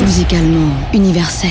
Musicalement universel.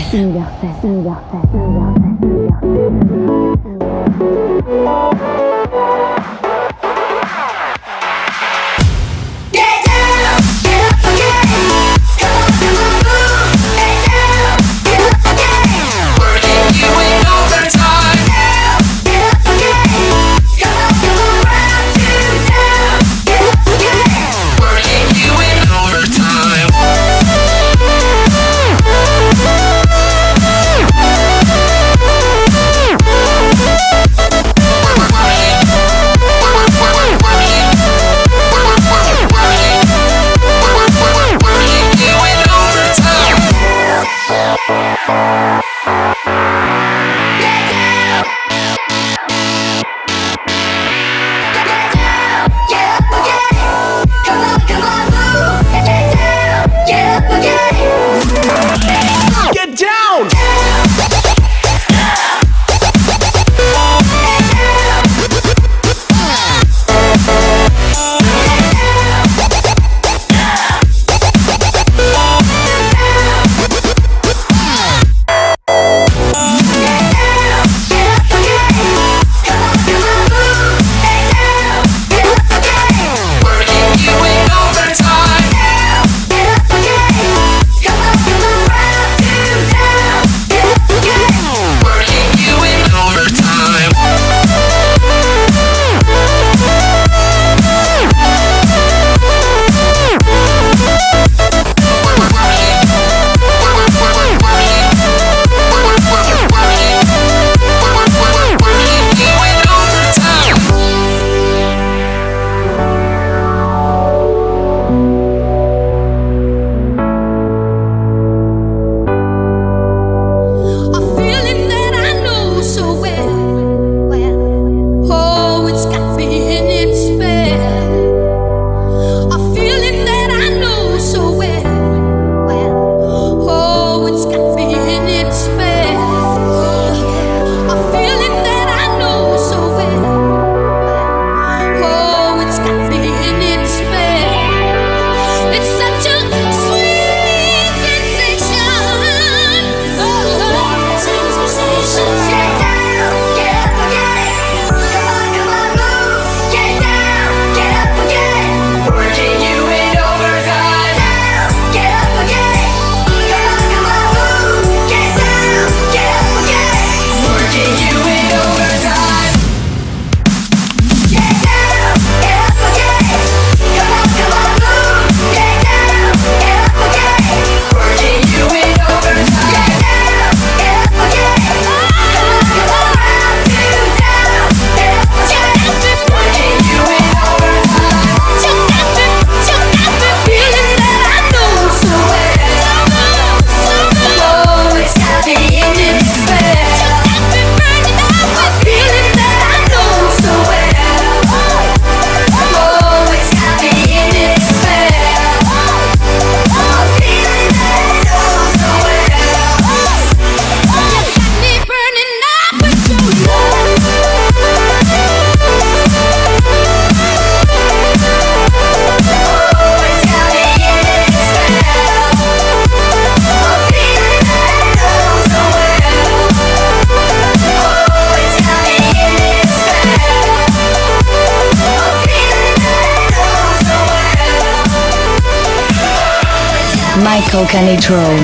Volcanic Roll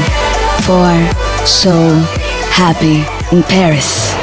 for So Happy in Paris.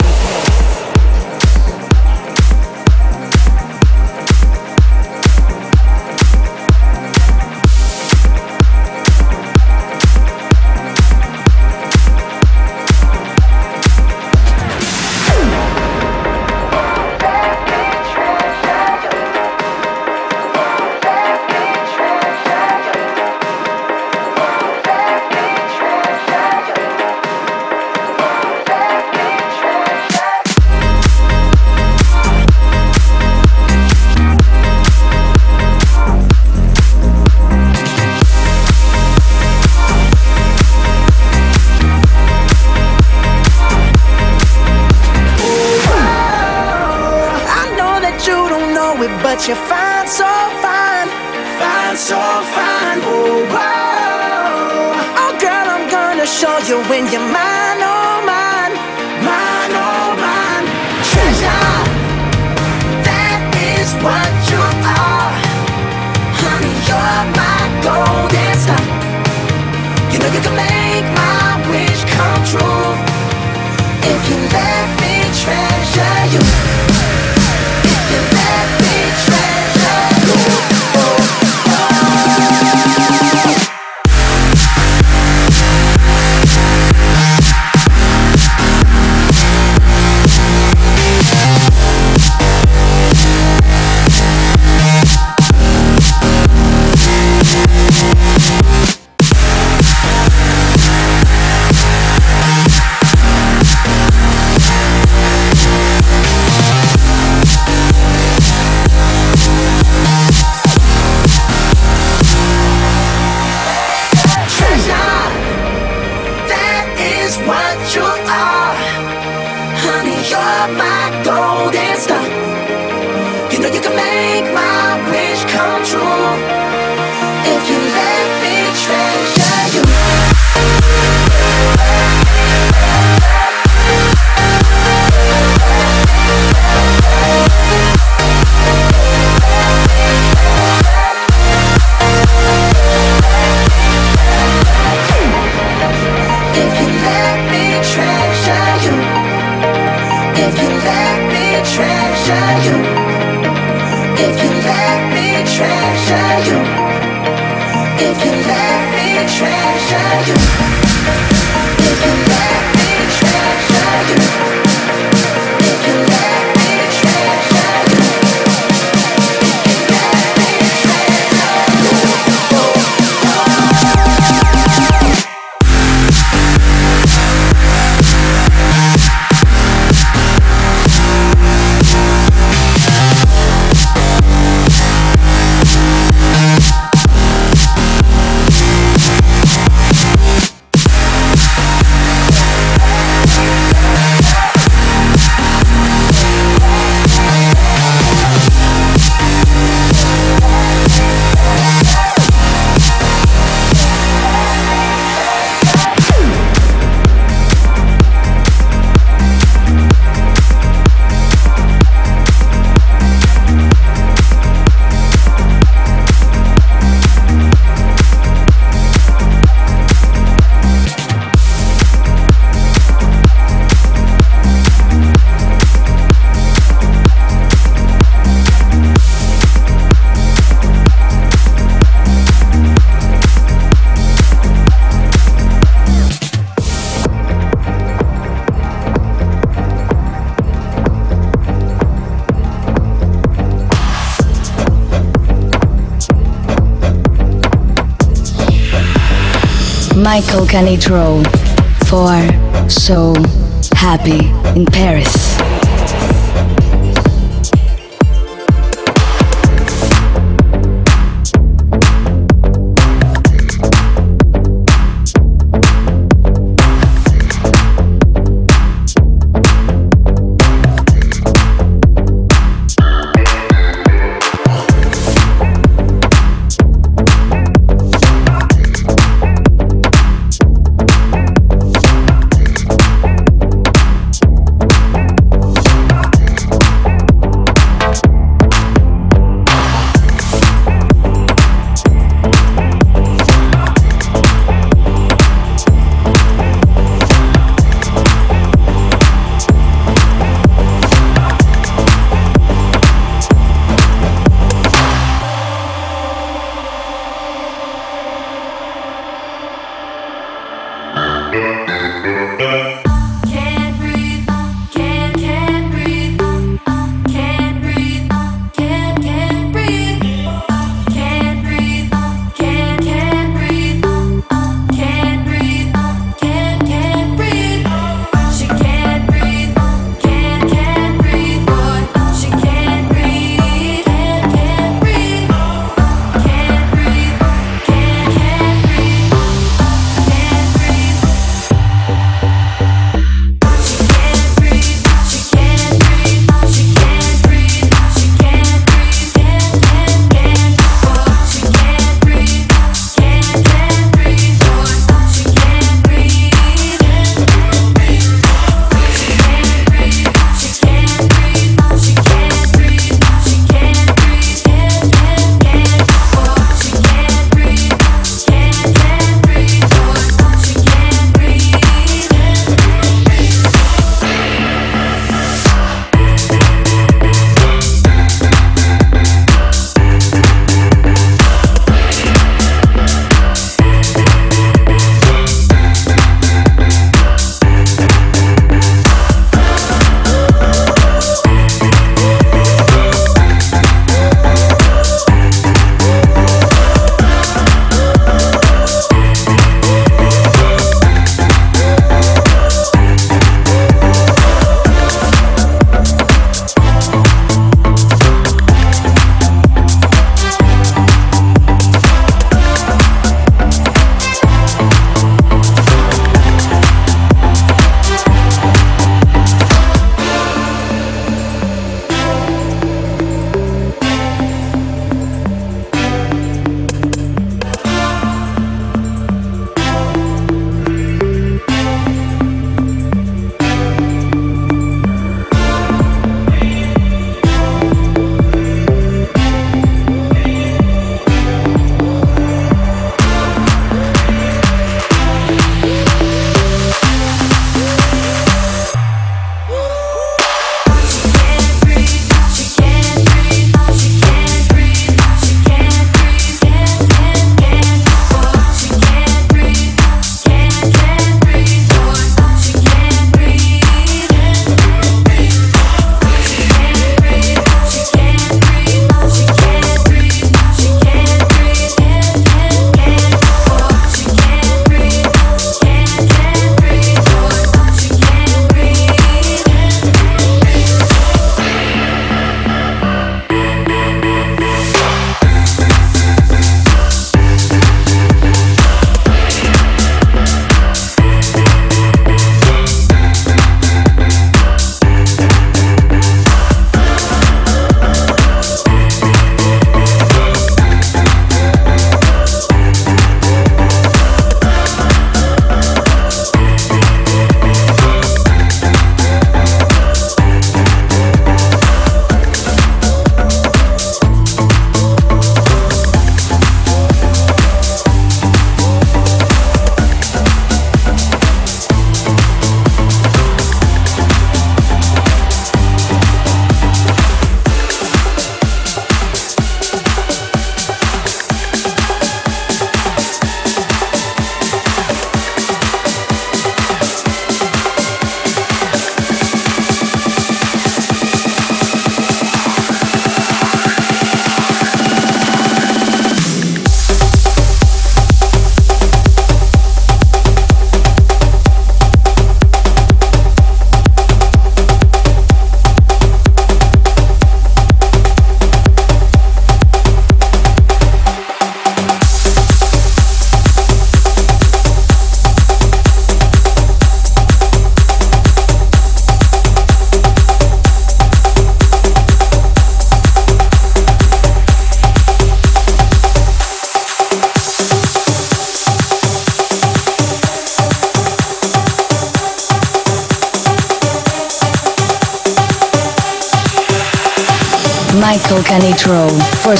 Show you when you're mine, oh mine, mine, oh mine. Treasure, that is what you are. Honey, you're my golden star. You know you can make my wish come true if you let. Michael Canitrot for So Happy in Paris.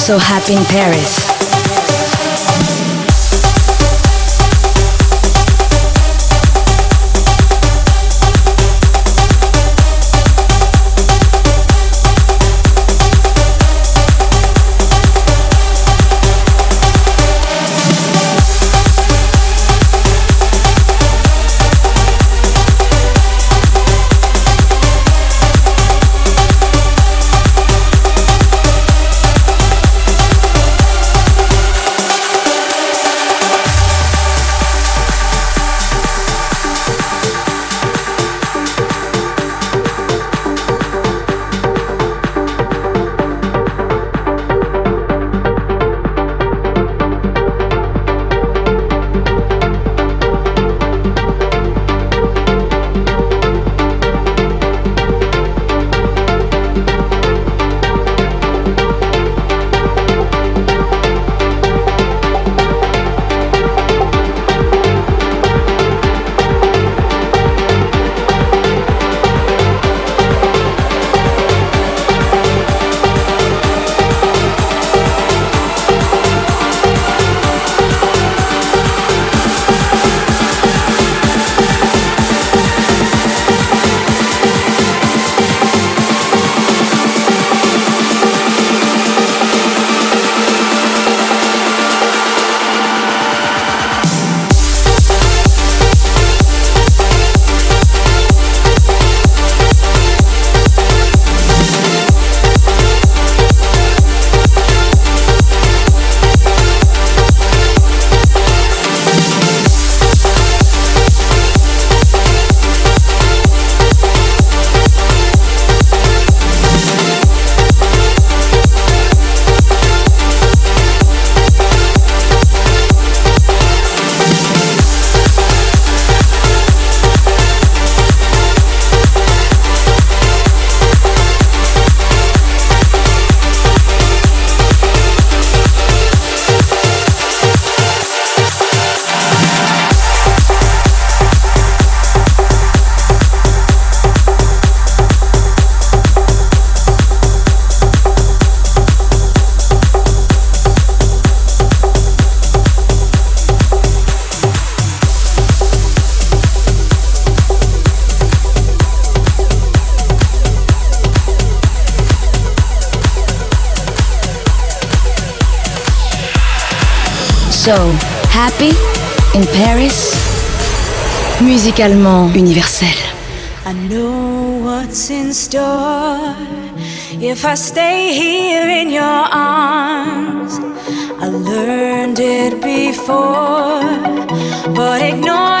so happy in Paris. So Happy in Paris, musicalement universel. I know what's in store if I stay here in your arms. I learned it before, but ignore.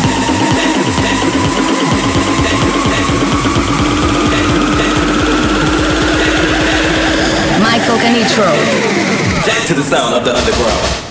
Michael Canitrot. to the sound of the underground.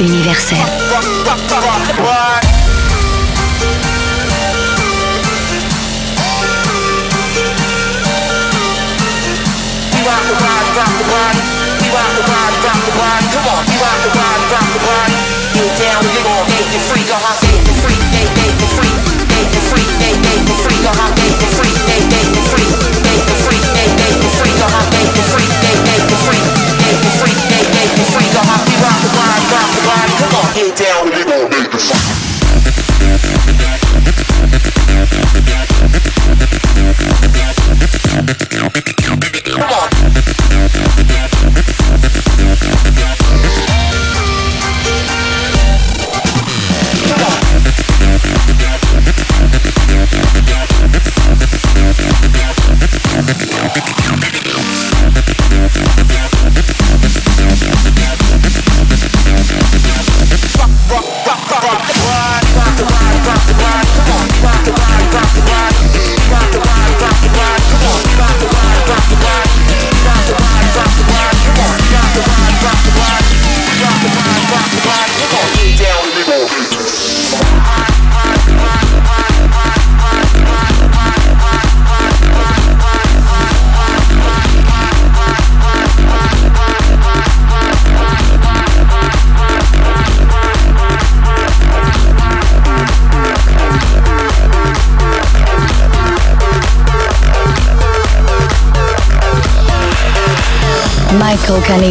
universel.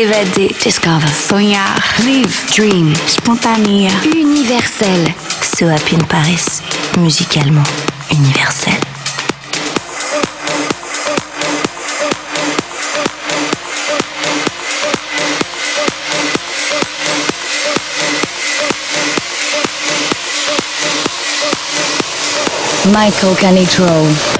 S'évader, Discover. sonhar, Live. dream, Spontanea. Universel. So Happy in Paris, musicalement universel. Michael Canitrot.